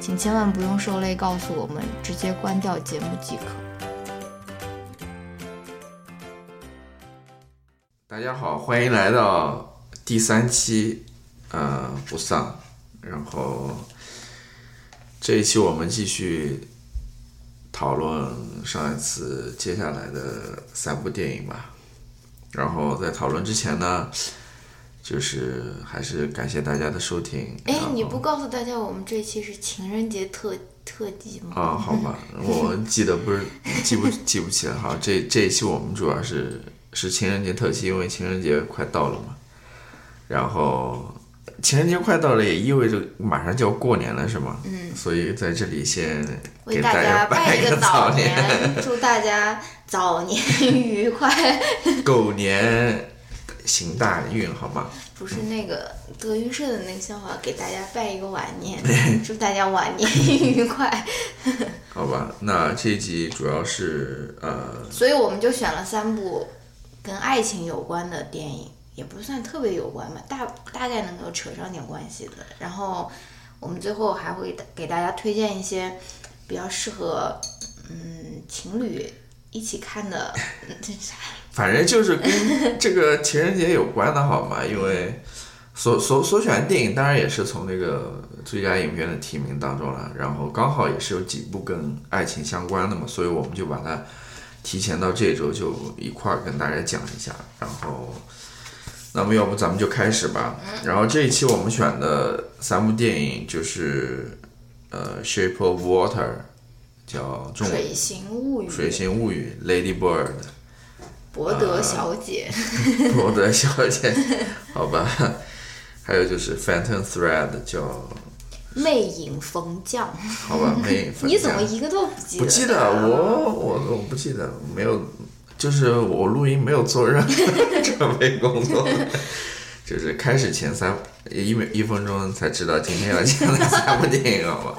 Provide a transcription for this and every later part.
请千万不用受累告诉我们，直接关掉节目即可。大家好，欢迎来到第三期，呃，不丧。然后这一期我们继续讨论上一次接下来的三部电影吧。然后在讨论之前呢。就是还是感谢大家的收听。哎，你不告诉大家我们这期是情人节特特辑吗？啊，好吧，我记得不是记不记不起来。好，这这一期我们主要是是情人节特辑，因为情人节快到了嘛。然后情人节快到了，也意味着马上就要过年了，是吗？嗯。所以在这里先为大家拜一个早年，祝大家早年 愉快，狗年。行大运，好吗？不是那个德云社的那个笑话，给大家拜一个晚年，祝大家晚年愉快。好吧，那这一集主要是呃，所以我们就选了三部跟爱情有关的电影，也不算特别有关吧，大大概能够扯上点关系的。然后我们最后还会给大家推荐一些比较适合嗯情侣一起看的。反正就是跟这个情人节有关的好吗？因为所所所选的电影当然也是从那个最佳影片的提名当中了，然后刚好也是有几部跟爱情相关的嘛，所以我们就把它提前到这周就一块儿跟大家讲一下。然后，那么要不咱们就开始吧。然后这一期我们选的三部电影就是呃《Shape of Water》，叫《水形物语》，《水形物语》，Lady Bird。博德小姐，博德小姐，好吧，还有就是《Phantom Thread》叫魅影风将，好吧，魅影风将，你怎么一个都不记得？不记得，我我我不记得，没有，就是我录音没有做任何准备工作，就是开始前三一秒一分钟才知道今天要讲的三部电影，好吧？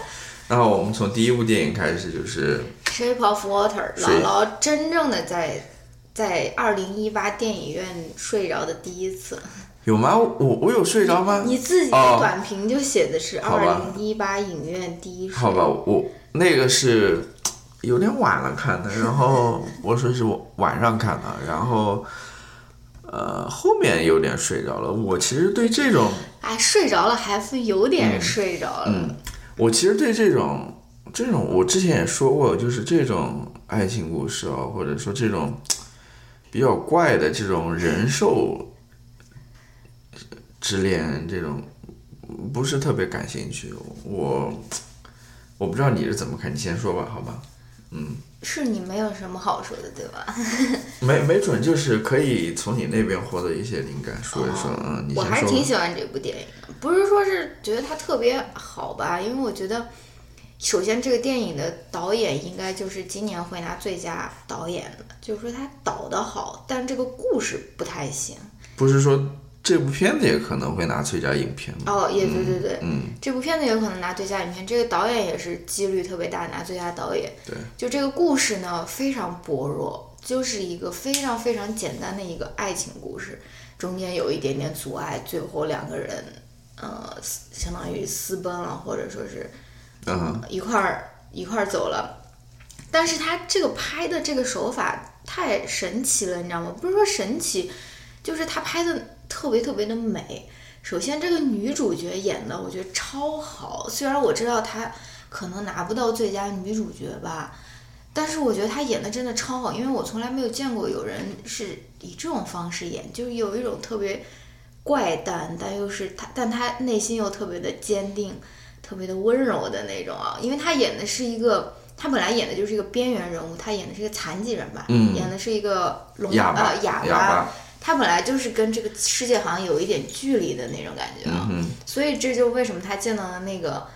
然后我们从第一部电影开始，就是《Shape of Water》，姥姥真正的在。在二零一八电影院睡着的第一次，有吗？我我有睡着吗？你自己的短评就写的是二零一八影院第一。好吧，我那个是有点晚了看的，然后 我说是我晚上看的，然后呃后面有点睡着了。我其实对这种哎睡着了还是有点睡着了。嗯，我其实对这种这种我之前也说过，就是这种爱情故事啊，或者说这种。比较怪的这种人兽之恋，这种不是特别感兴趣。我我不知道你是怎么看，你先说吧，好吧？嗯，是你没有什么好说的，对吧？没没准就是可以从你那边获得一些灵感，说一说。嗯，你我还是挺喜欢这部电影，不是说是觉得它特别好吧？因为我觉得。首先，这个电影的导演应该就是今年会拿最佳导演的，就是说他导的好，但这个故事不太行。不是说这部片子也可能会拿最佳影片吗？哦，也对对对，嗯，这部片子有可能拿最佳影片，这个导演也是几率特别大拿最佳导演。对，就这个故事呢非常薄弱，就是一个非常非常简单的一个爱情故事，中间有一点点阻碍，最后两个人呃相当于私奔了，或者说是。嗯，一块儿一块儿走了，但是他这个拍的这个手法太神奇了，你知道吗？不是说神奇，就是他拍的特别特别的美。首先，这个女主角演的我觉得超好，虽然我知道她可能拿不到最佳女主角吧，但是我觉得她演的真的超好，因为我从来没有见过有人是以这种方式演，就是有一种特别怪诞，但又是她，但她内心又特别的坚定，特别的温柔的那种啊。因为他演的是一个，他本来演的就是一个边缘人物，他演的是一个残疾人吧，嗯演的是一个聋哑哑哑巴他本来就是跟这个世界好像有一点距离的那种感觉啊。嗯所以这就为什么他见到了那个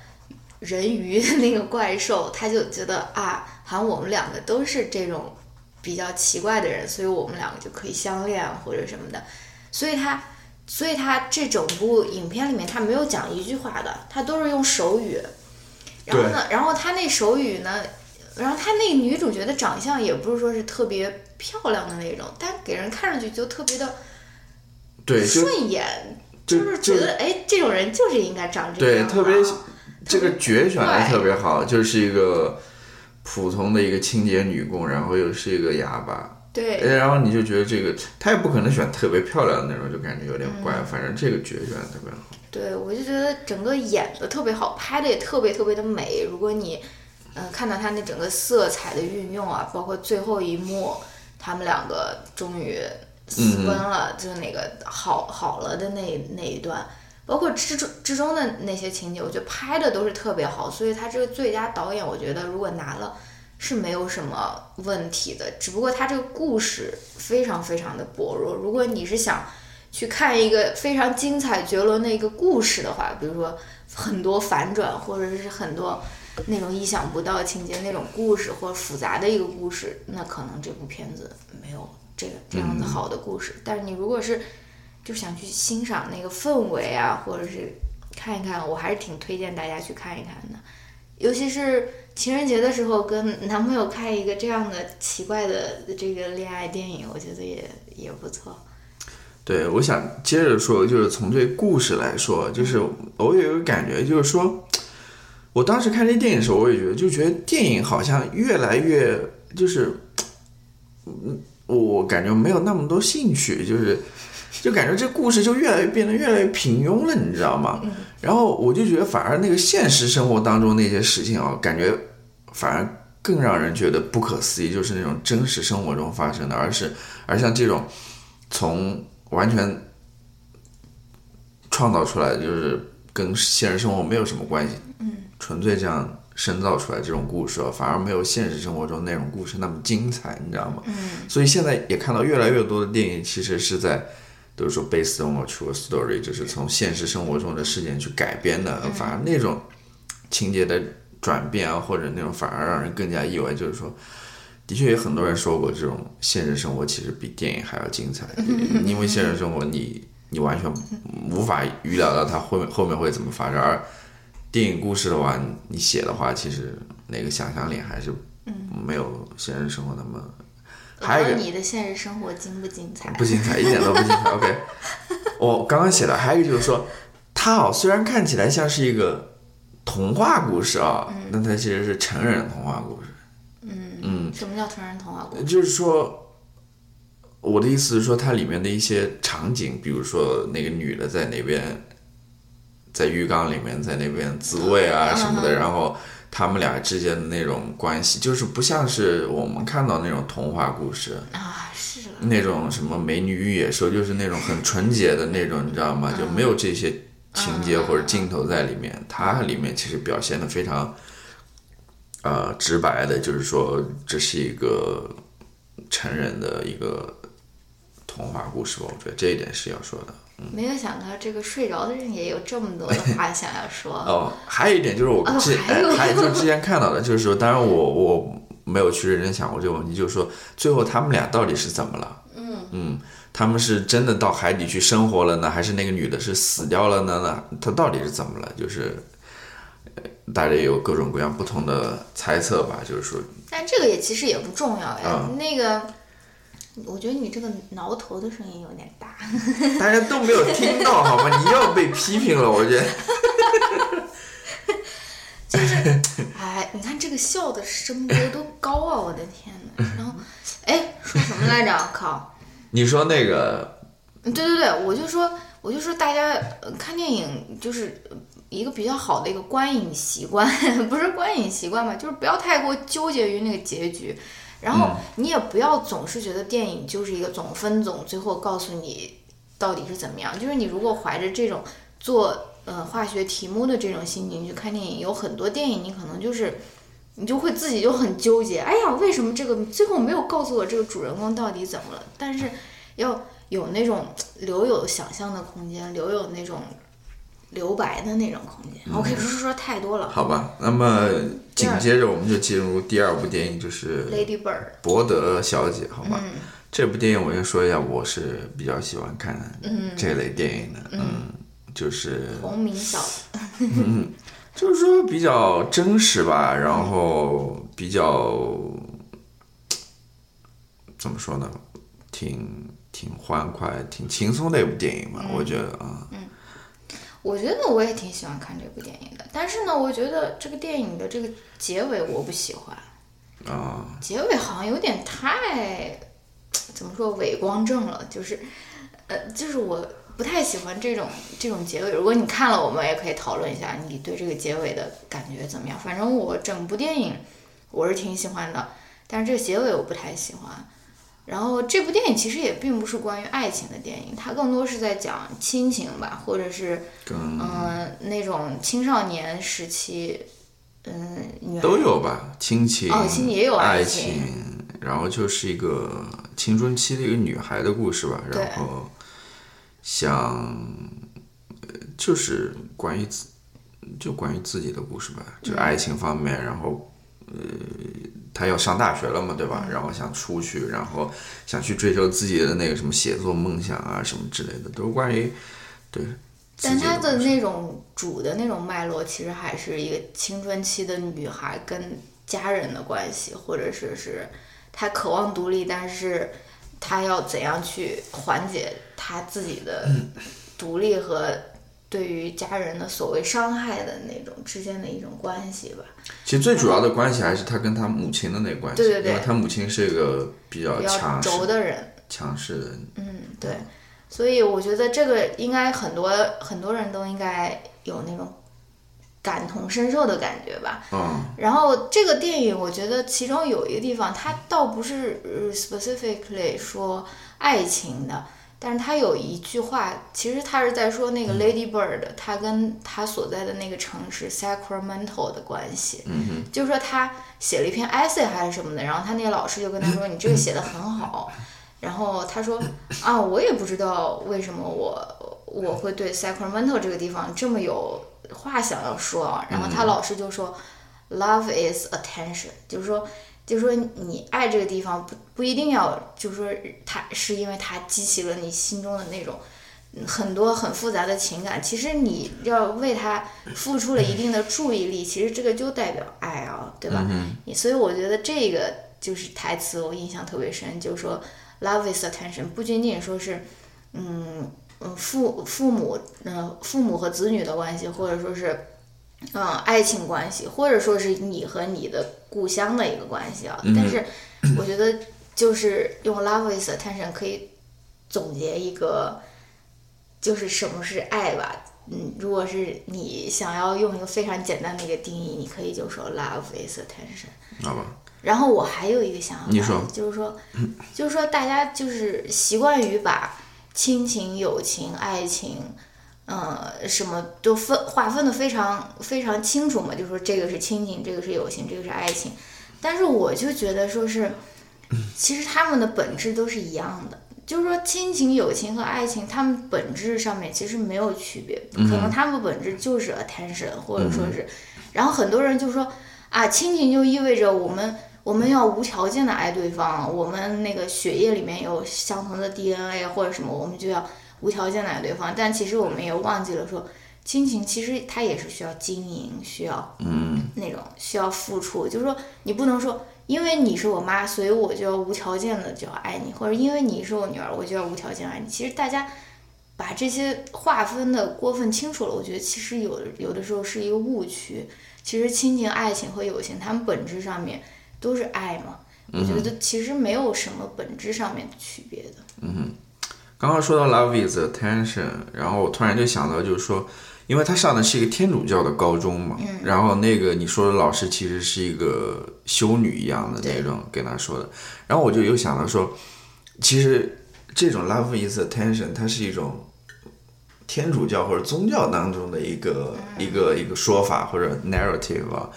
人鱼的那个怪兽，他就觉得啊，好像我们两个都是这种比较奇怪的人，所以我们两个就可以相恋或者什么的。所以他，所以他这整部影片里面他没有讲一句话的，他都是用手语。然后呢，然后他那手语呢，然后他那个女主角的长相也不是说是特别漂亮的那种，但给人看上去就特别的对，顺眼，就是觉得哎，这种人就是应该长这对，样对。特别这个角选的特别好，就是一个普通的一个清洁女工，然后又是一个哑巴，对，哎然后你就觉得这个他也不可能选特别漂亮的那种，就感觉有点怪。嗯反正这个角选的特别好。对，我就觉得整个演的特别好，拍的也特别特别的美。如果你，呃，看到他那整个色彩的运用啊，包括最后一幕，他们两个终于私奔了，就是那个好好了的那那一段，包括之中之中的那些情节，我觉得拍的都是特别好。所以他这个最佳导演，我觉得如果拿了。是没有什么问题的，只不过它这个故事非常非常的薄弱。如果你是想去看一个非常精彩绝伦的一个故事的话，比如说很多反转，或者是很多那种意想不到情节那种故事，或者复杂的一个故事，那可能这部片子没有这个这样子好的故事。但是你如果是就想去欣赏那个氛围啊，或者是看一看，我还是挺推荐大家去看一看的。尤其是情人节的时候，跟男朋友看一个这样的奇怪的这个恋爱电影，我觉得也也不错。对，我想接着说，就是从这故事来说，就是我有一个感觉，就是说，我当时看这电影的时候，我也觉得，就觉得电影好像越来越就是，嗯，我感觉没有那么多兴趣，就是，就感觉这故事就越来越变得越来越平庸了，你知道吗？然后我就觉得，反而那个现实生活当中那些事情啊，感觉反而更让人觉得不可思议，就是那种真实生活中发生的，而是而像这种从完全创造出来的，就是跟现实生活没有什么关系，嗯，纯粹这样深造出来这种故事啊，反而没有现实生活中那种故事那么精彩，你知道吗？嗯，所以现在也看到越来越多的电影其实是在。都是说 based on a true story，就是从现实生活中的事件去改编的，反而那种情节的转变啊，或者那种反而让人更加意外。就是说，的确有很多人说过，这种现实生活其实比电影还要精彩，因为现实生活你你完全无法预料到它后面后面会怎么发展，而电影故事的话，你写的话，其实那个想象力还是没有现实生活那么。还有你的现实生活精不精彩？不精彩，一点都不精彩。OK，我刚刚写的还有一个就是说，他哦虽然看起来像是一个童话故事啊，那它其实是成人童话故事。嗯嗯，什么叫成人童话故事？就是说，我的意思是说，它里面的一些场景，比如说那个女的在那边，在浴缸里面在那边自慰啊什么的，然后他们俩之间的那种关系，就是不像是我们看到那种童话故事。啊，是，那种什么美女与野兽，就是那种很纯洁的那种，你知道吗？就没有这些情节或者镜头在里面。它里面其实表现的非常，呃，直白的，就是说这是一个成人的一个童话故事吧。我觉得这一点是要说的。没有想到这个睡着的人也有这么多的话想要说。哦，还有一点就是我哦之、还有就是之前看到的，就是说，当然我我没有去认真想过这个问题，就是说最后他们俩到底是怎么了？嗯嗯他们是真的到海底去生活了呢，还是那个女的是死掉了呢？那，她到底是怎么了？就是。呃大家有各种各样不同的猜测吧，就是说，但这个也其实也不重要呀。啊那个，我觉得你这个挠头的声音有点大。大家都没有听到好吗？你要被批评了，我觉得。就是，哎，你看这个笑的声波多高啊！我的天呐。然后，哎，说什么来着？靠！你说那个，对对对，我就说，我就说大家呃看电影就是呃一个比较好的一个观影习惯，不是观影习惯吧，就是不要太过纠结于那个结局，然后你也不要总是觉得电影就是一个总分总，最后告诉你到底是怎么样。就是你如果怀着这种做呃化学题目的这种心情去看电影，有很多电影你可能就是你就会自己就很纠结，哎呀，为什么这个最后没有告诉我这个主人公到底怎么了？但是要有那种留有想象的空间，留有那种。留白的那种空间。OK，说说说太多了。好吧，那么紧接着我们就进入第二部电影，就是《Lady Bird》。伯德小姐，好吧。嗯这部电影我先说一下，我是比较喜欢看这类电影的，嗯，就是红名小子，就是说比较真实吧，然后比较怎么说呢，挺挺欢快、挺轻松的一部电影吧，我觉得啊，嗯。我觉得我也挺喜欢看这部电影的，但是呢，我觉得这个电影的这个结尾我不喜欢，啊，结尾好像有点太怎么说伪光正了，就是呃，就是我不太喜欢这种这种结尾。如果你看了，我们也可以讨论一下你对这个结尾的感觉怎么样。反正我整部电影我是挺喜欢的，但是这个结尾我不太喜欢。然后这部电影其实也并不是关于爱情的电影，它更多是在讲亲情吧，或者是跟嗯、那种青少年时期，嗯、都有吧，亲情、哦亲情也有爱爱情然后就是一个青春期的一个女孩的故事吧，然后想呃就是关于自就关于自己的故事吧，嗯就爱情方面，然后呃，他要上大学了嘛，对嗯吧？然后想出去，然后想去追求自己的那个什么写作梦想啊，什么之类的，都是关于对。但她的那种主的那种脉络，其实还是一个青春期的女孩跟家人的关系，或者是是她渴望独立，但是她要怎样去缓解他自己的独立和对于家人的所谓伤害的那种之间的一种关系吧。其实最主要的关系还是他跟他母亲的那关系，对对对因为他母亲是一个比较强势、轴的人，强势的，嗯，对，所以我觉得这个应该很多很多人都应该有那种感同身受的感觉吧。嗯，然后这个电影，我觉得其中有一个地方，它倒不是呃 specifically 说爱情的，但是它有一句话，其实他是在说那个 Lady Bird，她跟她所在的那个城市 Sacramento 的关系。就是说他写了一篇 essay 还是什么的，然后他那个老师就跟他说：“你这个写的很好。”然后他说：“啊，我也不知道为什么我我会对 Sacramento 这个地方这么有话想要说啊。”然后他老师就说：“Love is attention，就是说。”就是说，你爱这个地方不不一定要，就是说，它是因为它激起了你心中的那种嗯很多很复杂的情感。其实你要为它付出了一定的注意力，其实这个就代表爱啊，对吧？你所以我觉得这个就是台词我印象特别深，就是说 love is attention，不仅仅说是嗯嗯父父母嗯、呃父母和子女的关系，或者说是嗯爱情关系，或者说是你和你的故乡的一个关系啊。但是我觉得就是用 love is attention 可以总结一个，就是什么是爱吧。嗯，如果是你想要用一个非常简单的一个定义，你可以就说 love is attention。好吧，然后我还有一个想法，你说就是说，就是说大家就是习惯于把亲情、友情、爱情，呃，什么都分划分的非常非常清楚嘛，就说这个是亲情，这个是友情，这个是爱情。但是我就觉得说是，其实他们的本质都是一样的。就是说，亲情、友情和爱情，他们本质上面其实没有区别，可能他们本质就是 attention，或者说是，然后很多人就说啊，亲情就意味着我们我们要无条件的爱对方，我们那个血液里面有相同的 DNA 或者什么，我们就要无条件的爱对方。但其实我们也忘记了说，亲情其实它也是需要经营，需要嗯那种需要付出，就是说你不能说因为你是我妈，所以我就要无条件的就要爱你，或者因为你是我女儿，我就要无条件爱你。其实大家把这些划分的过分清楚了，我觉得其实有的有的时候是一个误区。其实亲情、爱情和友情，它们本质上面都是爱嘛。我觉得其实没有什么本质上面的区别的。嗯刚刚说到 love is attention，然后我突然就想到，就是说因为他上的是一个天主教的高中嘛，然后那个你说的老师其实是一个修女一样的那种跟他说的，然后我就又想到说，其实这种 love is attention 它是一种天主教或者宗教当中的一个、一个一个说法或者 narrative 啊，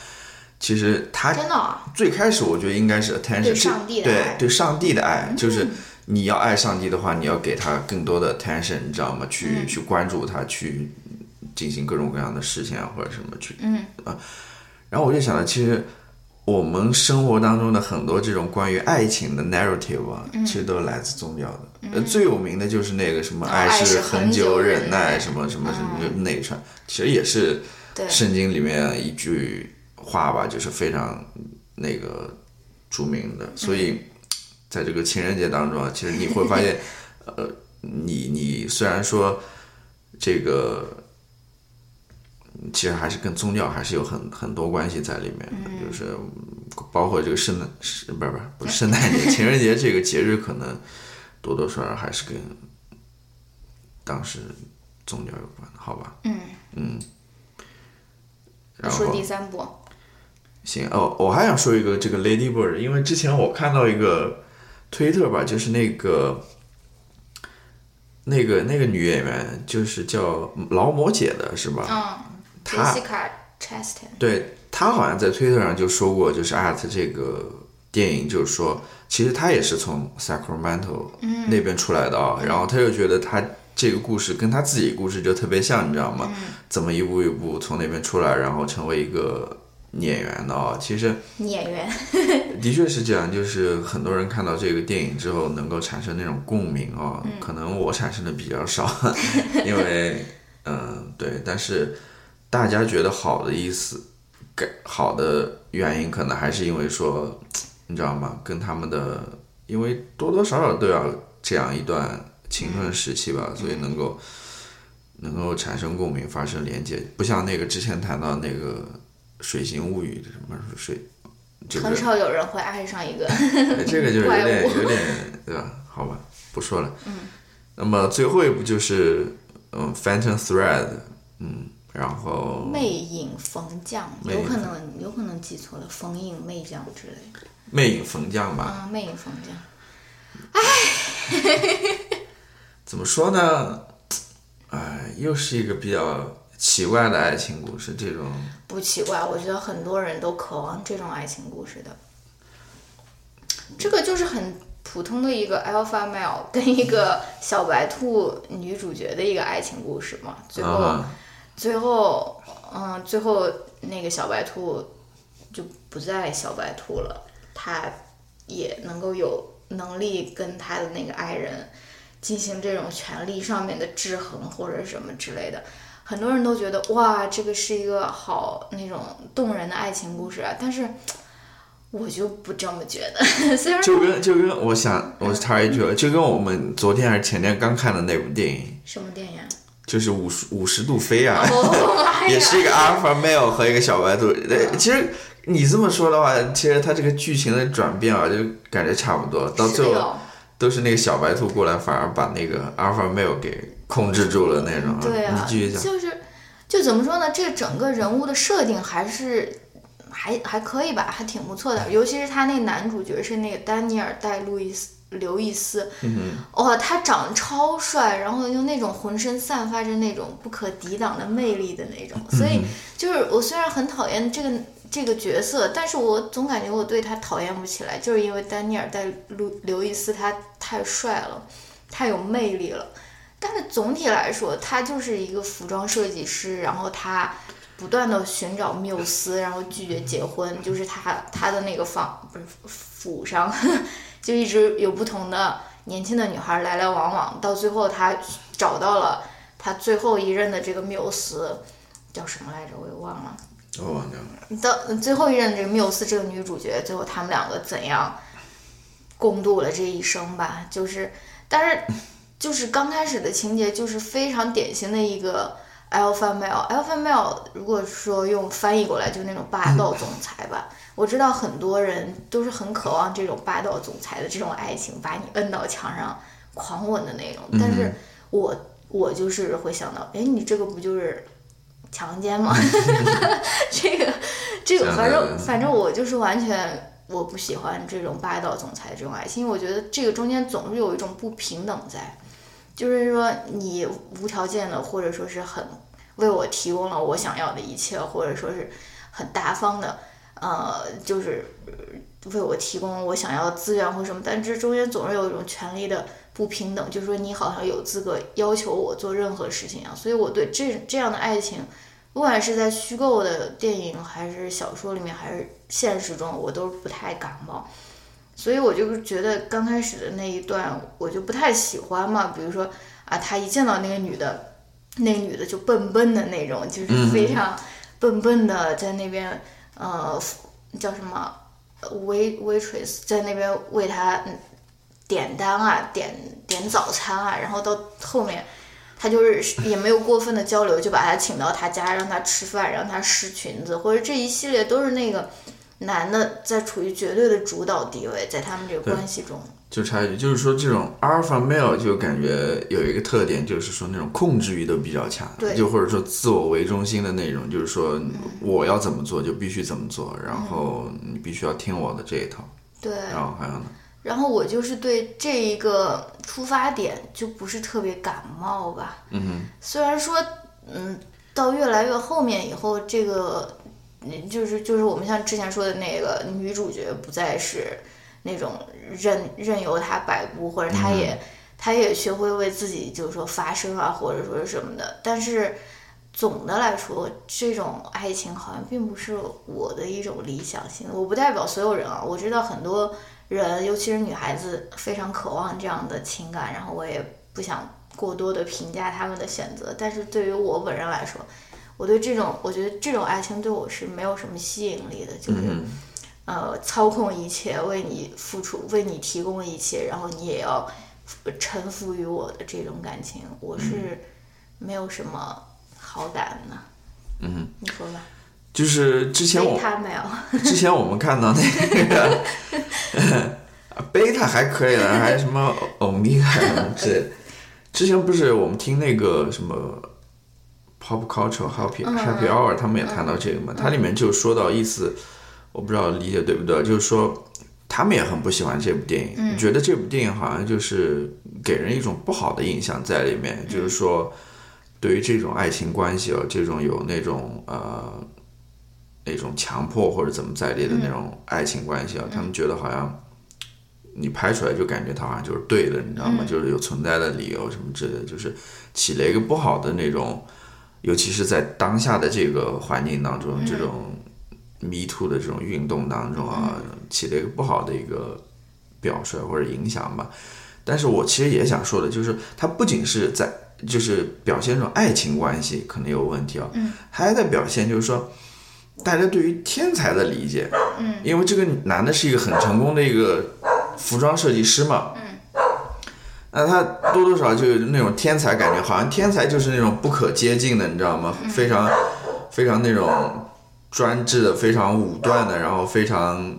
其实他真的啊，最开始我觉得应该是 attention，对上帝的对爱。对上帝的爱，就是你要爱上帝的话，你要给他更多的 attention，你知道吗？去、去关注他，去进行各种各样的事情啊，或者什么去，嗯。啊。然后我就想到，其实我们生活当中的很多这种关于爱情的 narrative 啊，其实都是来自宗教的。呃，最有名的就是那个什么“爱爱是恒恒久忍忍耐什么什么什么那一串，其实也是对。圣经里面一句话吧，就是非常那个著名的。所以在这个情人节当中啊，其实你会发现，呃，你你虽然说这个。其实还是跟宗教还是有很很多关系在里面的，就是包括这个圣诞，是不是不是不是圣诞节，情人节这个节日可能多多少少还是跟当时宗教有关的，好吧？嗯然后说第三部，行哦，我还想说一个这个 Lady Bird，因为之前我看到一个推特吧，就是那个那个那个女演员，就是叫劳模姐的是吧？嗯她对她好像在推特上就说过，就是 at 这个电影，就是说，其实她也是从 Sacramento 那边出来的啊、然后她就觉得她这个故事跟他自己故事就特别像，你知道吗？怎么一步一步从那边出来，然后成为一个演员的啊、其实演员，的确是这样，就是很多人看到这个电影之后能够产生那种共鸣啊、可能我产生的比较少，因为嗯对，但是大家觉得好的意思，给好的原因可能还是因为说，你知道吗？跟他们的，因为多多少少都要这样一段青春时期吧，所以能够能够产生共鸣，发生连接，不像那个之前谈到那个《水形物语》什么水，就是很少有人会爱上一个，哎这个就是有点有点对吧？好吧，不说了。嗯。那么最后一部就是嗯，《Phantom Thread》，嗯，然后魅影逢将，有可能有可能记错了，逢影魅将之类的。魅影逢将吧，啊，魅影逢将，怎么说呢？哎，又是一个比较奇怪的爱情故事，这种不奇怪，我觉得很多人都渴望这种爱情故事的。这个就是很普通的一个 alpha male 跟一个小白兔女主角的一个爱情故事嘛。最后，啊，最后，嗯，最后那个小白兔就不再小白兔了，他也能够有能力跟他的那个爱人进行这种权利上面的制衡或者什么之类的。很多人都觉得哇，这个是一个好那种动人的爱情故事啊，但是我就不这么觉得。虽然就跟就跟我想，我插一句，就跟我们昨天还是前天刚看的那部电影，什么电影啊？就是五十五十度飞啊，也是一个阿尔法 male 和一个小白兔。呃，其实你这么说的话，其实它这个剧情的转变啊，就感觉差不多，到最后都是那个小白兔过来，反而把那个阿尔法 male 给控制住了那种。对啊，你继续讲。就是就怎么说呢？这整个人物的设定还是还还可以吧，还挺不错的。尤其是他那男主角是那个丹尼尔戴路易斯刘易斯，嗯哇、他长得超帅，然后又那种浑身散发着那种不可抵挡的魅力的那种，所以就是我虽然很讨厌这个。这个角色，但是我总感觉我对他讨厌不起来，就是因为丹尼尔戴路刘易斯他太帅了，太有魅力了。但是总体来说，他就是一个服装设计师，然后他不断的寻找缪斯，然后拒绝结婚，就是他他的那个房不是府上，就一直有不同的年轻的女孩来来往往，到最后他找到了他最后一任的这个缪斯，叫什么来着？我也忘了。我忘掉了。到最后一任这个缪斯这个女主角，最后他们两个怎样共度了这一生吧？就是，但是就是刚开始的情节就是非常典型的一个 alpha male。alpha male 如果说用翻译过来，就是那种霸道总裁吧。我知道很多人都是很渴望这种霸道总裁的这种爱情，把你摁到墙上狂吻的那种。但是我我就是会想到，哎，你这个不就是强奸嘛，这个这个，反正反正我就是完全我不喜欢这种霸道总裁这种爱情，因为我觉得这个中间总是有一种不平等在，就是说你无条件的或者说是很为我提供了我想要的一切，或者说是很大方的，呃，就是为我提供我想要的资源或什么，但这中间总是有一种权利的不平等，就是说你好像有资格要求我做任何事情啊，所以我对这这样的爱情。不管是在虚构的电影，还是小说里面，还是现实中，我都不太感冒。所以我就是觉得刚开始的那一段，我就不太喜欢嘛。比如说啊，他一见到那个女的，那个女的就笨笨的那种，就是非常笨笨的在那边，呃，叫什么 wait waitress 在那边为他嗯点单啊，点点早餐啊，然后到后面。他就是也没有过分的交流，就把他请到他家，让他吃饭，让他试裙子，或者这一系列都是那个男的在处于绝对的主导地位，在他们这个关系中。就差一句，就是说这种 alpha male 就感觉有一个特点，就是说那种控制欲都比较强，对就或者说自我为中心的那种，就是说我要怎么做就必须怎么做，然后你必须要听我的这一套，对，然后还有呢，然后我就是对这一个出发点就不是特别感冒吧。嗯哼，虽然说，嗯，到越来越后面以后，这个，嗯就是就是我们像之前说的那个女主角不再是那种任任由他摆布，或者她也、她也学会为自己就是说发声啊，或者说是什么的。但是总的来说，这种爱情好像并不是我的一种理想型。我不代表所有人啊，我知道很多人，尤其是女孩子，非常渴望这样的情感，然后我也不想过多的评价他们的选择。但是对于我本人来说，我对这种，我觉得这种爱情对我是没有什么吸引力的，就是。嗯呃，操控一切，为你付出，为你提供一切，然后你也要臣服于我的这种感情，我是没有什么好感的。嗯，你说吧。就是之前我贝塔没有。之前我们看到那个贝塔还可以了，还有什么欧米伽什么之类的。之前不是我们听那个什么 pop culture happy hour，他们也谈到这个嘛，它里面就说到意思，我不知道理解对不对，就是说他们也很不喜欢这部电影，嗯。觉得这部电影好像就是给人一种不好的印象在里面，嗯就是说对于这种爱情关系哦，这种有那种呃。那种强迫或者怎么在列的那种爱情关系啊，他们觉得好像你拍出来就感觉它好像就是对的，你知道吗？就是有存在的理由什么之类的，就是起了一个不好的那种，尤其是在当下的这个环境当中，这种 Me Too 的这种运动当中啊，起了一个不好的一个表率或者影响吧。但是我其实也想说的，就是它不仅是在就是表现这种爱情关系可能有问题啊，嗯，还在表现就是说。大家对于天才的理解，嗯，因为这个男的是一个很成功的一个服装设计师嘛，嗯，那他多多少少就有那种天才感觉，好像天才就是那种不可接近的，你知道吗？非常非常那种专制的，非常武断的，然后非常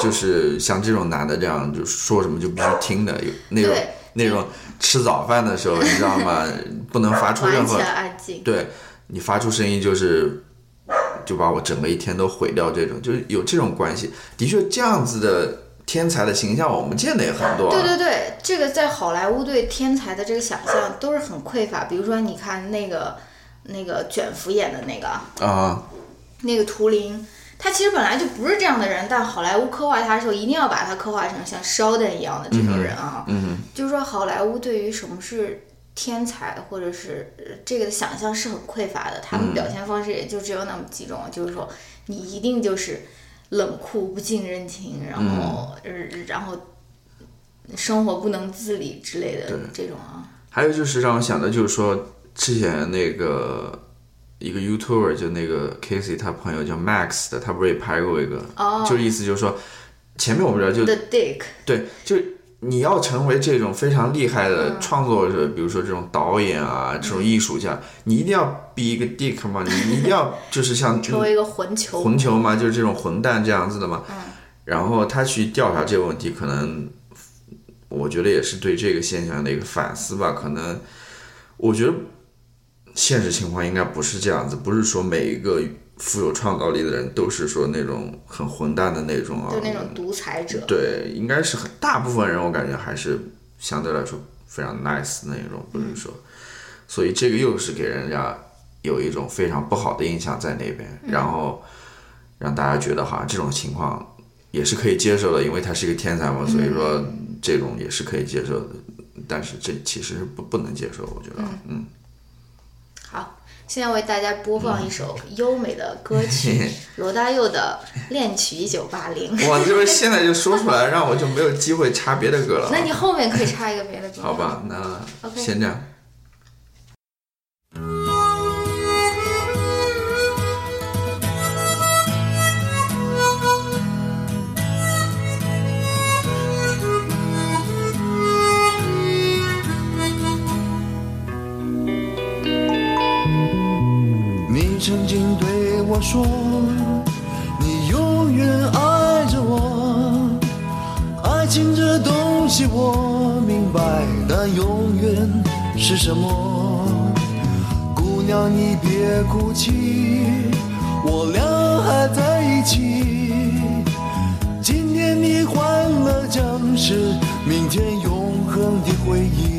就是像这种男的这样，就说什么就必须听的，有那种，那种吃早饭的时候，你知道吗？不能发出任何。对你发出声音就是就把我整个一天都毁掉，这种就是有这种关系。的确，这样子的天才的形象我们见的也很多、啊。对对对，这个在好莱坞对天才的这个想象都是很匮乏。比如说，你看那个那个卷福演的那个啊，那个图灵，他其实本来就不是这样的人，但好莱坞刻画他的时候，一定要把他刻画成像 Sheldon 一样的这种人啊。嗯就是说，好莱坞对于什么是天才或者是呃这个的想象是很匮乏的，他们表现方式也就只有那么几种，就是说你一定就是冷酷不近人情，然后、呃然后生活不能自理之类的这种啊。还有就是让我想的，就是说之前那个一个 YouTuber 就那个 Casey 他朋友叫 Max 的，他不是也拍过一个，哦。就是意思就是说前面我不知道就 The Dick，对，就你要成为这种非常厉害的创作者，比如说这种导演啊，这种艺术家，你一定要 be 一个 dick 嘛，你 你一定要就是像成为一个混球。混球嘛，就是这种混蛋这样子的嘛。然后他去调查这个问题，可能我觉得也是对这个现象的一个反思吧。可能我觉得现实情况应该不是这样子，不是说每一个富有创造力的人都是说那种很混蛋的那种啊，就那种独裁者。对，应该是很大部分人，我感觉还是相对来说非常 nice 那种，不是说，所以这个又是给人家有一种非常不好的印象在那边，然后让大家觉得好像这种情况也是可以接受的，因为他是一个天才嘛，所以说这种也是可以接受的，但是这其实是不不能接受，我觉得，嗯，好，现在为大家播放一首优美的歌曲，罗大佑的《恋曲一九八零》。哇，就是现在就说出来，让我就没有机会插别的歌了啊。那你后面可以插一个别的歌。好吧，那 OK 先这样。你曾经对我说，你永远爱着我。爱情这东西我明白，但永远是什么？姑娘你别哭泣，我俩还在一起。今天你欢乐将是明天永恒的回忆。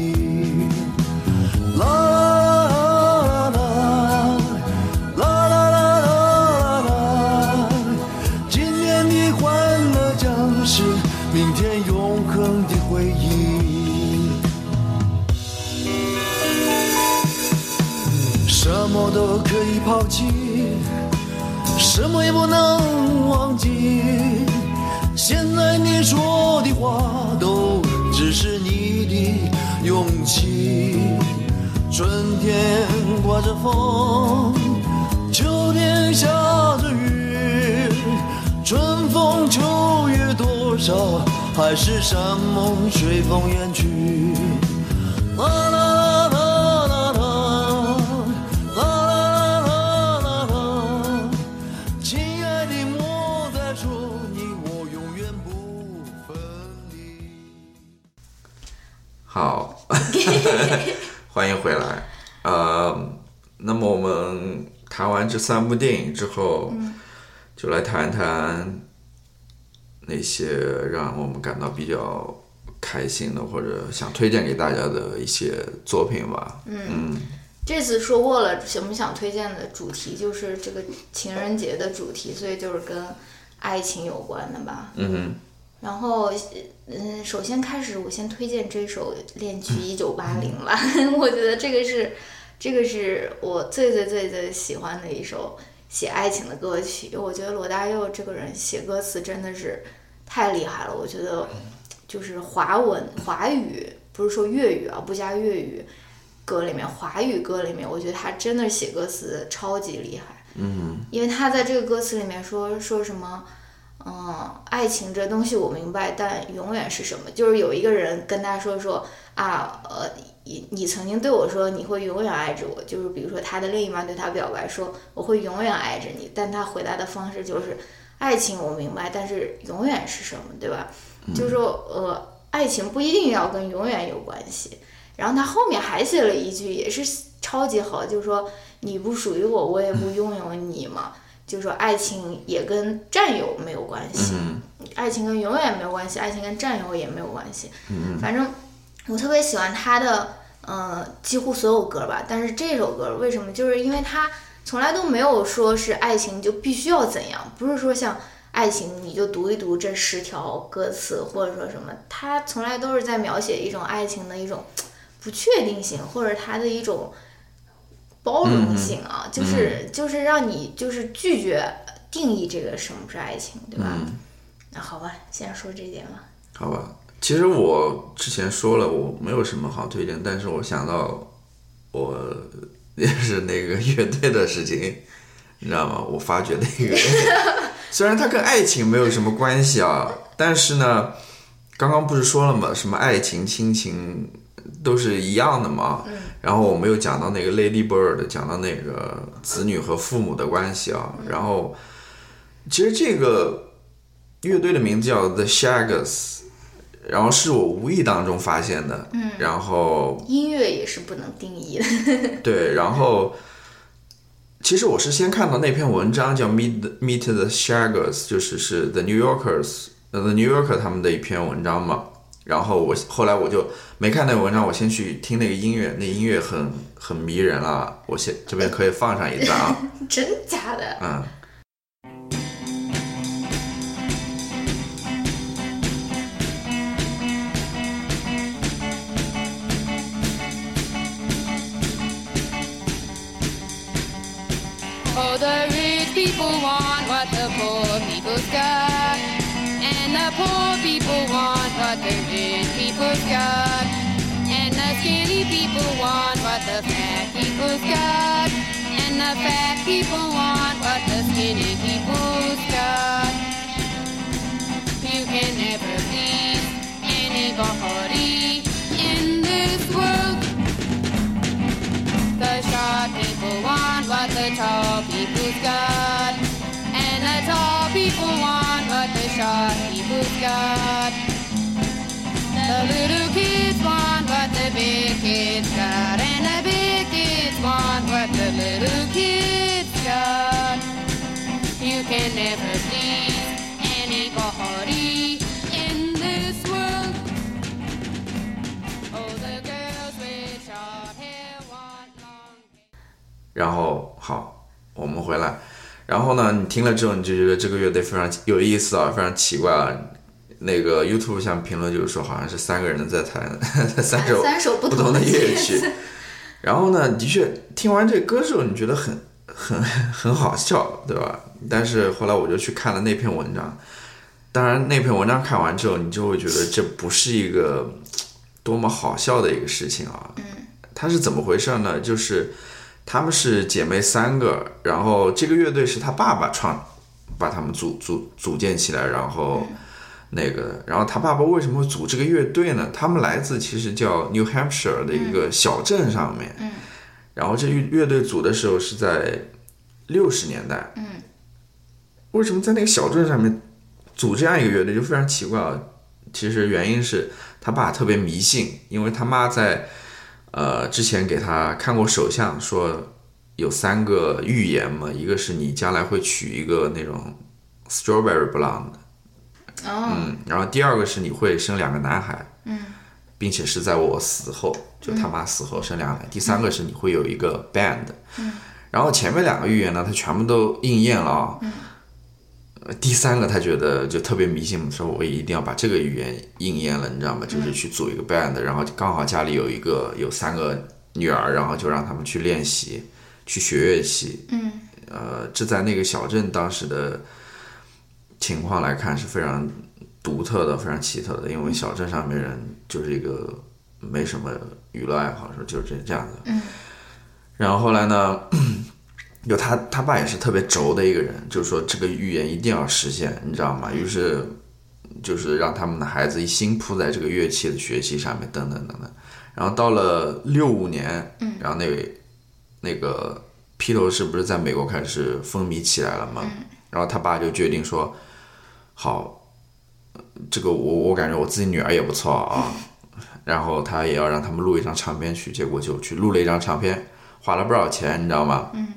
抛弃，什么也不能忘记。现在你说的话都只是你的勇气。春天刮着风，秋天下着雨，春风秋月多少，海誓山盟随风远去。回来。呃，那么我们谈完这三部电影之后，就来谈谈那些让我们感到比较开心的或者想推荐给大家的一些作品吧。嗯这次说过了，我们想推荐的主题就是这个情人节的主题，所以就是跟爱情有关的吧。嗯然后，嗯，首先开始，我先推荐这首《恋曲一九八零》吧。我觉得这个是，这个是我最最最最喜欢的一首写爱情的歌曲。我觉得罗大佑这个人写歌词真的是太厉害了。我觉得就是华文华语，不是说粤语啊，不加粤语歌里面，华语歌里面，我觉得他真的写歌词超级厉害。嗯因为他在这个歌词里面说说什么，嗯，爱情这东西我明白，但永远是什么？就是有一个人跟他说说啊，呃，你你曾经对我说你会永远爱着我，就是比如说他的另一半对他表白说我会永远爱着你，但他回答的方式就是爱情我明白，但是永远是什么，对吧？就是说呃，爱情不一定要跟永远有关系。然后他后面还写了一句也是超级好，就是说你不属于我，我也不拥有你嘛。就是说爱情也跟占有没有关系，嗯爱情跟永远没有关系，爱情跟占有也没有关系。嗯反正我特别喜欢他的，呃，几乎所有歌吧。但是这首歌为什么？就是因为他从来都没有说是爱情就必须要怎样，不是说像爱情你就读一读这十条歌词，或者说什么，他从来都是在描写一种爱情的一种不确定性，或者他的一种包容性啊，就是就是让你就是拒绝定义这个什么是爱情，对吧？嗯，那好吧，先说这点吧。好吧。其实我之前说了，我没有什么好推荐，但是我想到我也是那个乐队的事情，你知道吗？我发觉那个，虽然它跟爱情没有什么关系啊，但是呢，刚刚不是说了吗？什么爱情、亲情都是一样的嘛。嗯然后我们又讲到那个 Lady Bird，讲到那个子女和父母的关系啊。然后其实这个乐队的名字叫 The Shaggers，然后是我无意当中发现的，嗯，然后音乐也是不能定义的。对，然后其实我是先看到那篇文章叫 Meet Meet the Shaggers，就是是 The New Yorkers，呃 The New Yorker 他们的一篇文章嘛。然后我后来我就没看那个文章，我先去听那个音乐，那音乐很很迷人啊。我先这边可以放上一段啊，真假的？嗯。Oh, the rich people want what the poor people's got. Poor people want what the rich people's got. And the skinny people want what the fat people's got. And the fat people want what the skinny people's got. Can never please anybody in this world. Oh, the girls with short hair want long hair. 然后好，我们回来。然后呢，你听了之后，你就觉得这个乐队非常有意思啊，非常奇怪啊。那个 YouTube 上评论就是说，好像是三个人在弹 三首三首不不同的同的乐曲。然后呢，的确听完这歌之后，你觉得很很 很好笑，对吧？但是后来我就去看了那篇文章，当然那篇文章看完之后，你就会觉得这不是一个多么好笑的一个事情啊。嗯，它是怎么回事呢？就是她们是姐妹三个，然后这个乐队是她爸爸创，把他们组组组建起来，然后。那个，然后他爸爸为什么会组这个乐队呢？他们来自其实叫 New Hampshire 的一个小镇上面，嗯，然后这乐乐队组的时候是在六十年代，嗯，为什么在那个小镇上面组这样一个乐队就非常奇怪啊？其实原因是他爸特别迷信，因为他妈在呃之前给他看过手相，说有三个预言嘛，一个是你将来会娶一个那种 strawberry blonde。哦，嗯，然后第二个是你会生两个男孩，嗯，并且是在我死后，就他妈死后生两个男。第三个是你会有一个 band，嗯，然后前面两个预言呢，他全部都应验了啊，嗯，第三个他觉得就特别迷信，说我一定要把这个预言应验了，你知道吗？就是去组一个 band，然后刚好家里有一个有三个女儿，然后就让他们去练习，去学乐器，嗯，呃，这在那个小镇当时的。情况来看是非常独特的、非常奇特的，因为小镇上面人就是一个没什么娱乐爱好，说就是这这样子。嗯。然后后来呢，就他他爸也是特别轴的一个人，就是说这个预言一定要实现，你知道吗？于是就是让他们的孩子一心扑在这个乐器的学习上面，等等等等。然后到了六五年，嗯，然后那位那个披头士不是在美国开始风靡起来了吗？嗯。然后他爸就决定说。好，这个我我感觉我自己女儿也不错啊，然后她也要让他们录一张唱片去，结果就去录了一张唱片，花了不少钱，你知道吗？嗯。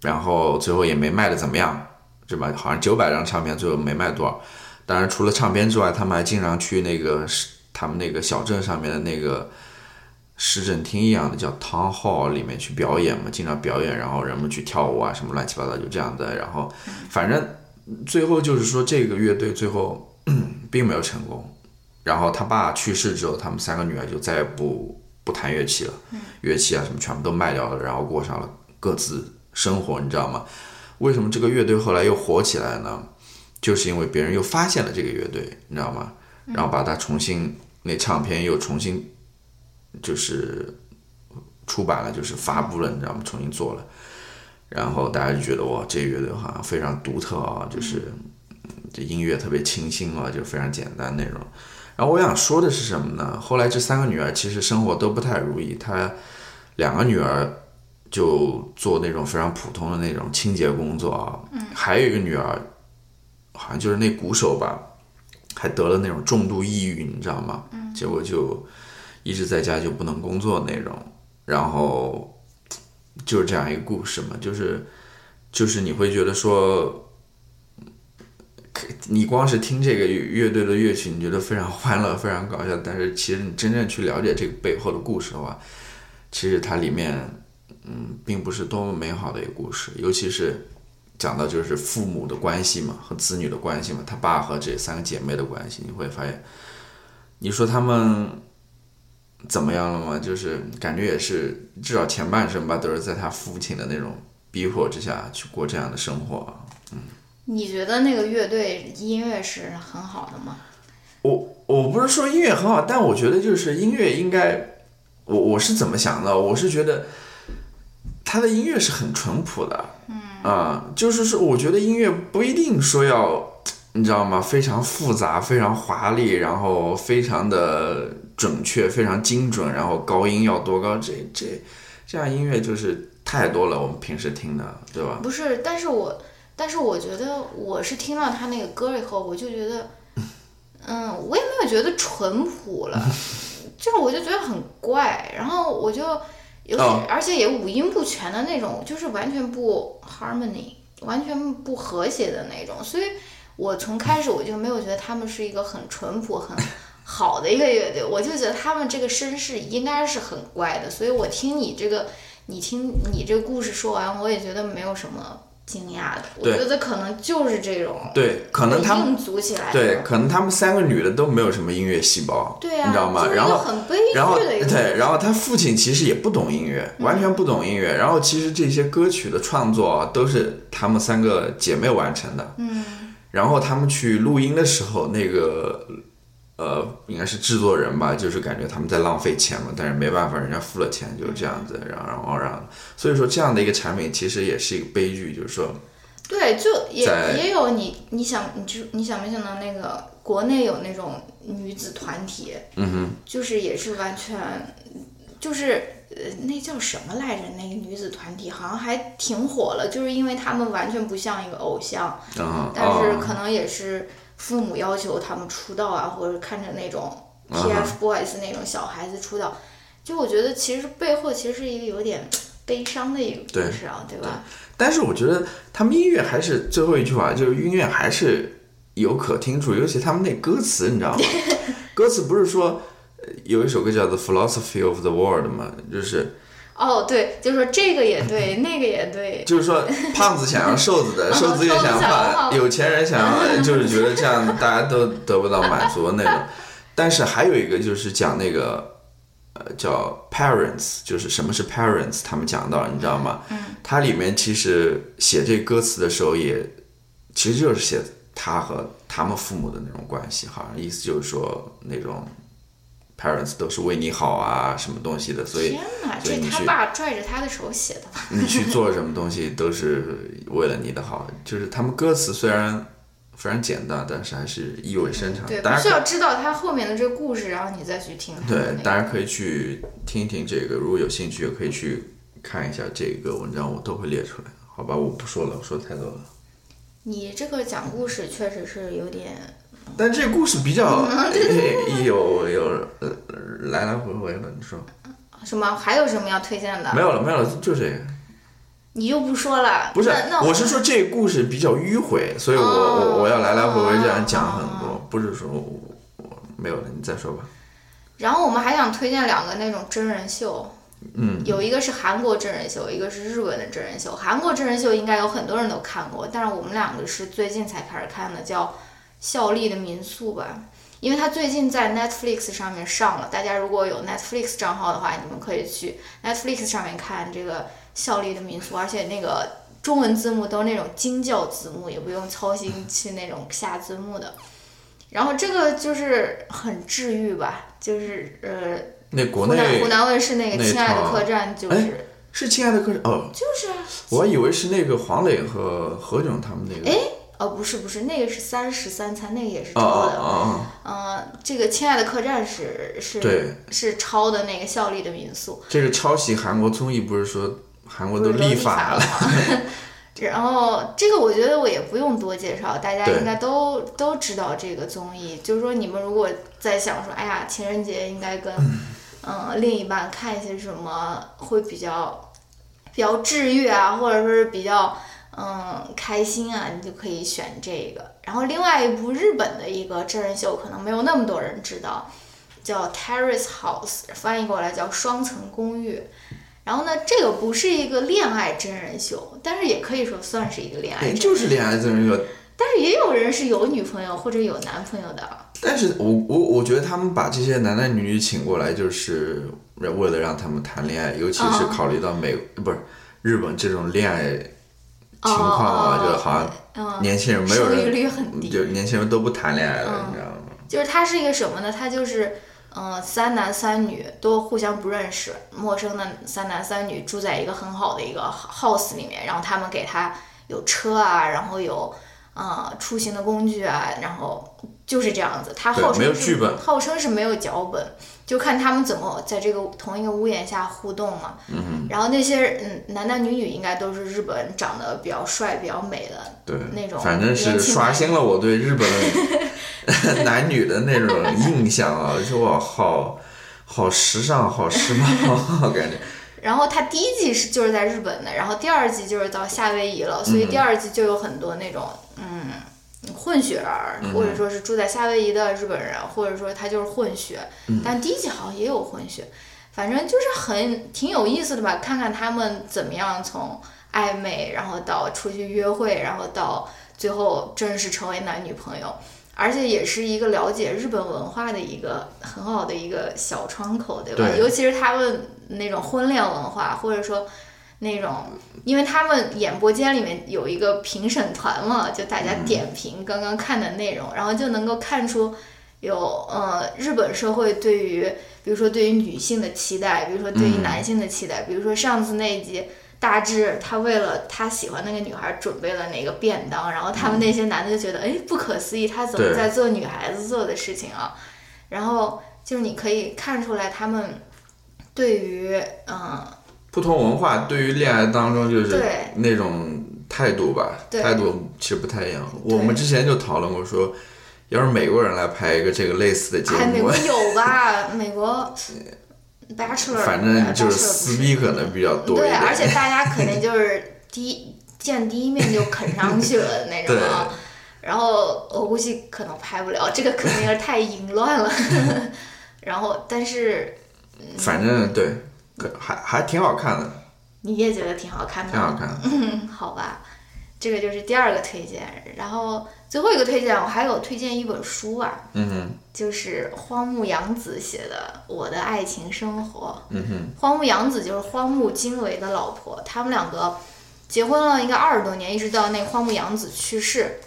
然后最后也没卖的怎么样，是吧？好像九百张唱片，最后没卖多少。当然，除了唱片之外，他们还经常去那个他们那个小镇上面的那个市政厅一样的叫 town hall 里面去表演嘛，经常表演，然后人们去跳舞啊，什么乱七八糟就这样的。然后反正。最后就是说，这个乐队最后并没有成功。然后他爸去世之后，他们三个女儿就再也不不弹乐器了，乐器啊什么全部都卖掉了，然后过上了各自生活，你知道吗？为什么这个乐队后来又火起来呢？就是因为别人又发现了这个乐队，你知道吗？然后把它重新那唱片又重新就是出版了，就是发布了，你知道吗？重新做了。然后大家就觉得哇，这乐队好像非常独特啊，就是这音乐特别清新啊，就非常简单那种。然后我想说的是什么呢？后来这三个女儿其实生活都不太如意，她两个女儿就做那种非常普通的那种清洁工作啊，还有一个女儿好像就是那鼓手吧，还得了那种重度抑郁，你知道吗？结果就一直在家就不能工作那种，然后就是这样一个故事嘛，就是就是你会觉得说。你光是听这个乐队的乐曲，你觉得非常欢乐、非常搞笑，但是其实你真正去了解这个背后的故事的话，其实它里面，嗯，并不是多么美好的一个故事，尤其是讲到就是父母的关系嘛，和子女的关系嘛，他爸和这三个姐妹的关系，你会发现，你说他们怎么样了吗？就是感觉也是，至少前半生吧，都是在他父亲的那种逼迫之下去过这样的生活。嗯你觉得那个乐队音乐是很好的吗？我我不是说音乐很好，但我觉得就是音乐应该，我我是怎么想的？我是觉得他的音乐是很淳朴的，嗯啊，就是说，我觉得音乐不一定说要，你知道吗？非常复杂、非常华丽，然后非常的准确、非常精准，然后高音要多高？这这这样音乐就是太多了，我们平时听的，对吧？不是，但是我但是我觉得我是听到他那个歌以后，我就觉得，嗯，我也没有觉得淳朴了，就是我就觉得很怪，然后我就尤其、哦而且也五音不全的那种，就是完全不 harmony，完全不和谐的那种，所以我从开始我就没有觉得他们是一个很淳朴、很好的一个乐队，我就觉得他们这个身世应该是很怪的，所以我听你这个，你听你这个故事说完，我也觉得没有什么惊讶的，我觉得可能就是这种对，可能他们组起来，对，可能他们三个女的都没有什么音乐细胞，对啊，你知道吗？然后很悲剧的一个对，然后他父亲其实也不懂音乐，完全不懂音乐。然后其实这些歌曲的创作啊都是他们三个姐妹完成的。嗯，然后他们去录音的时候，那个呃，应该是制作人吧，就是感觉他们在浪费钱嘛，但是没办法，人家付了钱，就是这样子。然后，然后，然后，所以说这样的一个产品其实也是一个悲剧，就是说，对，就也也有你，你想，你就你想没想到那个国内有那种女子团体，嗯哼，就是也是完全，就是呃，那叫什么来着？那个女子团体好像还挺火了，就是因为他们完全不像一个偶像，啊、但是啊可能也是父母要求他们出道啊，或者看着那种 TFBOYS 那种小孩子出道，就我觉得其实背后其实是一个有点悲伤的一个故事啊，对吧？但是我觉得他们音乐还是最后一句话，就是音乐还是有可听处，尤其他们那歌词，你知道吗？歌词不是说呃有一首歌叫《The Philosophy of the World》嘛，就是哦，对，就是说这个也对，那个也对，就是说胖子想要瘦子的，瘦子也想要胖，胖有钱人想要，就是觉得这样大家都得不到满足的那种。但是还有一个就是讲那个。呃，叫 parents，就是什么是 parents，他们讲到，你知道吗？嗯，它里面其实写这歌词的时候也，其实就是写他和他们父母的那种关系，好像意思就是说那种 parents 都是为你好啊，什么东西的，所以天哪，这他爸拽着他的手写的？你去做什么东西都是为了你的好，就是他们歌词虽然非常简单，但是还是意味深长。对，大家需要知道他后面的这个故事，然后你再去听对那个。大家可以去听一听这个，如果有兴趣，也可以去看一下这个文章，我都会列出来。好吧，我不说了，我说太多了。你这个讲故事确实是有点，但这个故事比较嗯 有有呃来来回回的，你说什么？还有什么要推荐的？没有了，没有了，就这个。你又不说了？不是那那，我是说这个故事比较迂回，所以我哦我我要来来回回这样讲很哦多，不是说我我没有了，你再说吧。然后我们还想推荐两个那种真人秀，嗯，有一个是韩国真人秀，一个是日本的真人秀。韩国真人秀应该有很多人都看过，但是我们两个是最近才开始看的，叫《孝利的民宿》吧。因为它最近在 Netflix 上面上了，大家如果有 Netflix 账号的话，你们可以去 Netflix 上面看这个《效力的民宿》，而且那个中文字幕都是那种精教字幕，也不用操心去那种下字幕的。然后这个就是很治愈吧，就是呃，那国湖南内湖南卫视那个《亲爱的客栈》就是。哎是亲爱的客栈哦，就是啊，我还以为是那个黄磊和何炅他们那个。哎哦，不是不是，那个是三十三餐，那个也是哦抄的。哦嗯、这个《亲爱的客栈是》是对是抄的那个效力的民宿，这个抄袭韩国综艺不是说韩国都立法了吗？然后这个我觉得我也不用多介绍，大家应该都都知道这个综艺。就是说，你们如果在想说，哎呀，情人节应该跟嗯、另一半看一些什么会比较比较治愈啊，或者说是比较嗯开心啊，你就可以选这个。然后另外一部日本的一个真人秀，可能没有那么多人知道，叫《Terrace House》，翻译过来叫《双层公寓》。然后呢，这个不是一个恋爱真人秀，但是也可以说算是一个恋爱哎，真人秀。就是恋爱真人秀。但是也有人是有女朋友或者有男朋友的。但是我我我觉得他们把这些男男女女请过来，就是为了让他们谈恋爱，尤其是哦考虑到美、不是日本这种恋爱情况啊，哦就好像嗯，年轻人没有生育人，率很低。就年轻人都不谈恋爱了，嗯你知道吗？就是它是一个什么呢？它就是，嗯、三男三女都互相不认识，陌生的三男三女住在一个很好的一个 house 里面，然后他们给他有车啊，然后有呃出行的工具啊，然后就是这样子。他对没有号称是剧本号称是没有脚本，就看他们怎么在这个同一个屋檐下互动嘛。嗯。然后那些嗯男男女女应该都是日本长得比较帅、比较美的对，那种反正是刷新了我对日本 男女的那种印象啊，就哇，好好时尚，好时髦，感觉。然后它第一季是就是在日本的，然后第二季就是到夏威夷了，所以第二季就有很多那种嗯混血儿，或者说是住在夏威夷的日本人，或者说他就是混血，但第一季好像也有混血，反正就是很挺有意思的吧，看看他们怎么样从暧昧，然后到出去约会，然后到最后正式成为男女朋友。而且也是一个了解日本文化的一个很好的一个小窗口，对吧？对。尤其是他们那种婚恋文化，或者说那种，因为他们演播间里面有一个评审团嘛，就大家点评刚刚看的内容，然后就能够看出有呃日本社会对于，比如说对于女性的期待，比如说对于男性的期待，比如说上次那一集。大致他为了他喜欢那个女孩准备了哪个便当，然后他们那些男的就觉得，哎，不可思议，他怎么在做女孩子做的事情啊？然后就是你可以看出来他们对于嗯不同文化对于恋爱当中就是对那种态度吧，对态度其实不太一样。我们之前就讨论过说，要是美国人来拍一个这个类似的节哎，美目国，有吧？美国 Bachelor，反正就是撕逼可能比较多一对，点。而且大家肯定就是第一 见第一面就啃上去了那种啊。然后我估计可能拍不了，这个肯定是太淫乱了。然后，但是反正对，可还还挺好看的，你也觉得挺好看的，挺好看的。嗯，好吧，这个就是第二个推荐。然后最后一个推荐，我还有推荐一本书啊，嗯哼，就是荒木阳子写的《我的爱情生活》。嗯哼，荒木阳子就是荒木经惟的老婆，他们两个结婚了应该二十多年，一直到那荒木阳子去世，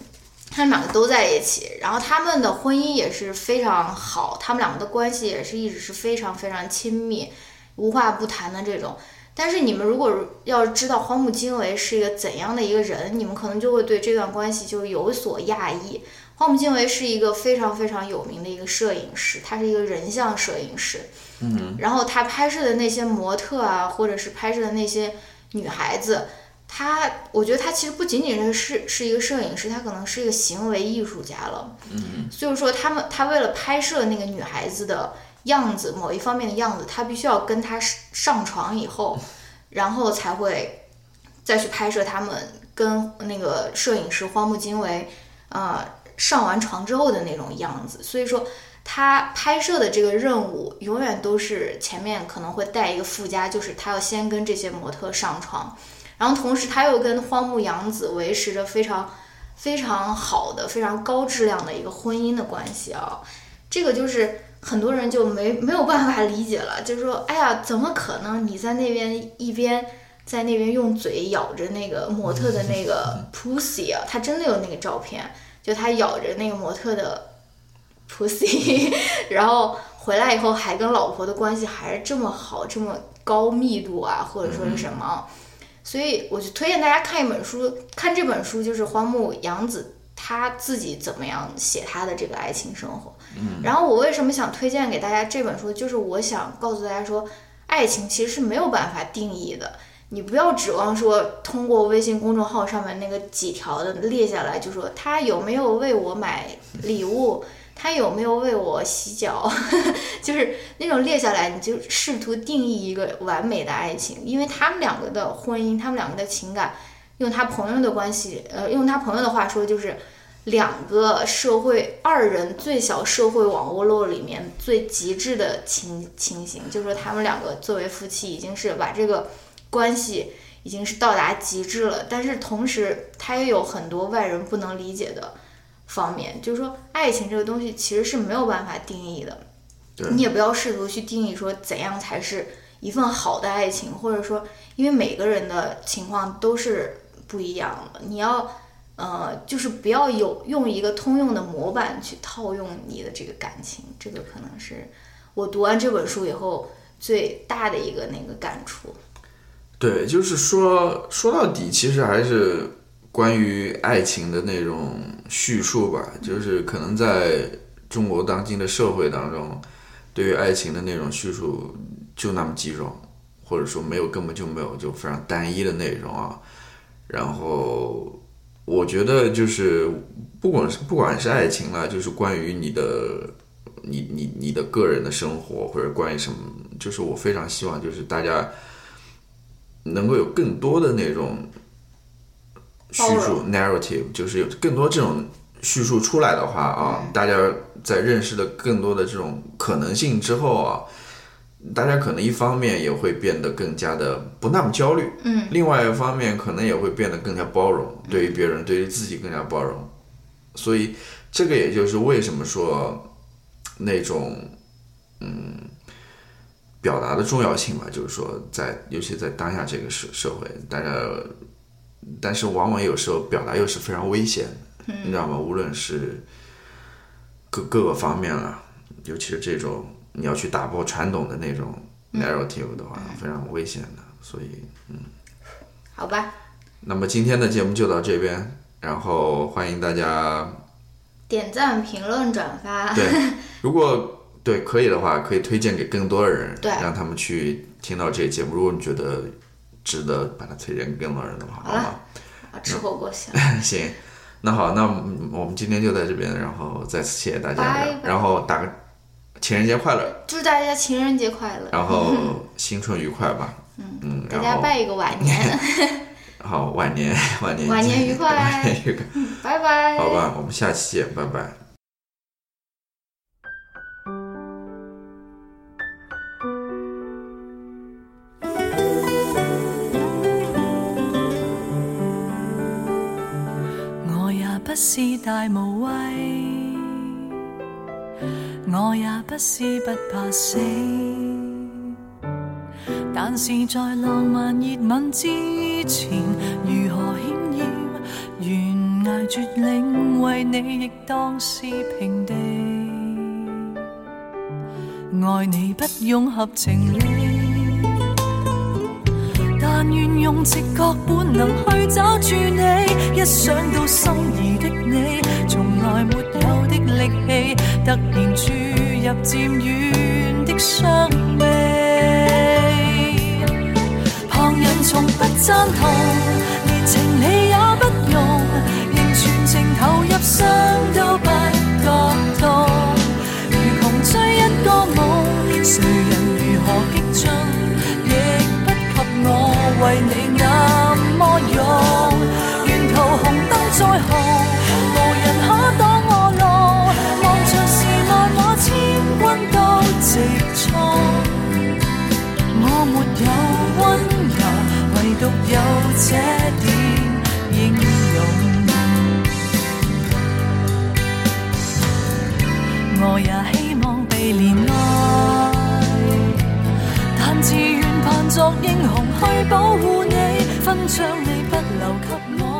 他们两个都在一起。然后他们的婚姻也是非常好，他们两个的关系也是一直是非常非常亲密，无话不谈的这种。但是你们如果要知道荒木经惟是一个怎样的一个人，你们可能就会对这段关系就有所讶异。荒木经惟是一个非常非常有名的一个摄影师，他是一个人像摄影师。嗯，然后他拍摄的那些模特啊，或者是拍摄的那些女孩子，他我觉得他其实不仅仅是是是一个摄影师，他可能是一个行为艺术家了。嗯，所以说他们他为了拍摄那个女孩子的样子，某一方面的样子，他必须要跟他上床以后，然后才会再去拍摄他们跟那个摄影师荒木经惟，呃，上完床之后的那种样子。所以说，他拍摄的这个任务永远都是前面可能会带一个附加，就是他要先跟这些模特上床，然后同时他又跟荒木阳子维持着非常非常好的、非常高质量的一个婚姻的关系啊。这个就是很多人就没没有办法理解了，就是说，哎呀，怎么可能你在那边一边在那边用嘴咬着那个模特的那个 pussy 啊？他真的有那个照片，就他咬着那个模特的 pussy，然后回来以后还跟老婆的关系还是这么好，这么高密度啊，或者说是什么？所以我就推荐大家看一本书，看这本书就是荒木阳子他自己怎么样写他的这个爱情生活。嗯，然后我为什么想推荐给大家这本书，就是我想告诉大家说，爱情其实是没有办法定义的。你不要指望说通过微信公众号上面那个几条的列下来，就说他有没有为我买礼物，他有没有为我洗脚，就是那种列下来，你就试图定义一个完美的爱情，因为他们两个的婚姻，他们两个的情感，用他朋友的关系，呃，用他朋友的话说就是。两个社会二人最小社会网络里面最极致的情情形，就是说他们两个作为夫妻已经是把这个关系已经是到达极致了，但是同时他也有很多外人不能理解的方面，就是说爱情这个东西其实是没有办法定义的，你也不要试图去定义说怎样才是一份好的爱情，或者说因为每个人的情况都是不一样了，你要。呃，就是不要有用一个通用的模板去套用你的这个感情，这个可能是我读完这本书以后最大的一个那个感触。对，就是说说到底，其实还是关于爱情的那种叙述吧。就是可能在中国当今的社会当中，对于爱情的那种叙述就那么几种，或者说没有，根本就没有，就非常单一的内容啊。然后我觉得就是不管是不管是爱情啦，就是关于你的你你你的个人的生活，或者关于什么，就是我非常希望就是大家。能够有更多的那种叙述 narrative，就是有更多这种叙述出来的话啊，大家在认识了更多的这种可能性之后啊，大家可能一方面也会变得更加的不那么焦虑，嗯，另外一方面可能也会变得更加包容，对于别人，对于自己更加包容。所以这个也就是为什么说那种嗯。表达的重要性吧，就是说，在尤其在当下这个社社会，大家，但是往往有时候表达又是非常危险的，你知道吗？无论是各各个方面了，尤其是这种你要去打破传统的那种 narrative 的话，非常危险的。所以，嗯，好吧。那么今天的节目就到这边，然后欢迎大家点赞、评论、转发。对，如果。对，可以的话，可以推荐给更多的人，对，让他们去听到这个节目。如果你觉得值得把它推荐给更多人的话，好吗？吃火锅行。行，那好，那我们今天就在这边，然后再次谢谢大家，然后打个情人节快乐，祝大家情人节快乐，然后 新春愉快吧。嗯嗯，大家拜一个晚年。好，晚年 晚年晚年愉快，晚年愉快，拜拜。好吧，我们下期见，拜拜。我也不是大无畏，我也不是不怕死，但是在浪漫热吻之前，如何险要悬崖绝岭，为你亦当是平地。爱你不用合情理，但愿用直觉本能去找住你，一想到心仪的。你从来没的力气，突然注入渐远的伤悲。旁人从不赞同，连情理也不容，仍全情投入，伤都不觉痛。如穷追一个梦，谁人如何激进，亦不及我为你那么勇。沿途红灯再红。温柔，唯独有这点英勇。我也希望被怜爱，但自愿扮作英雄去保护你，分章你不留给我。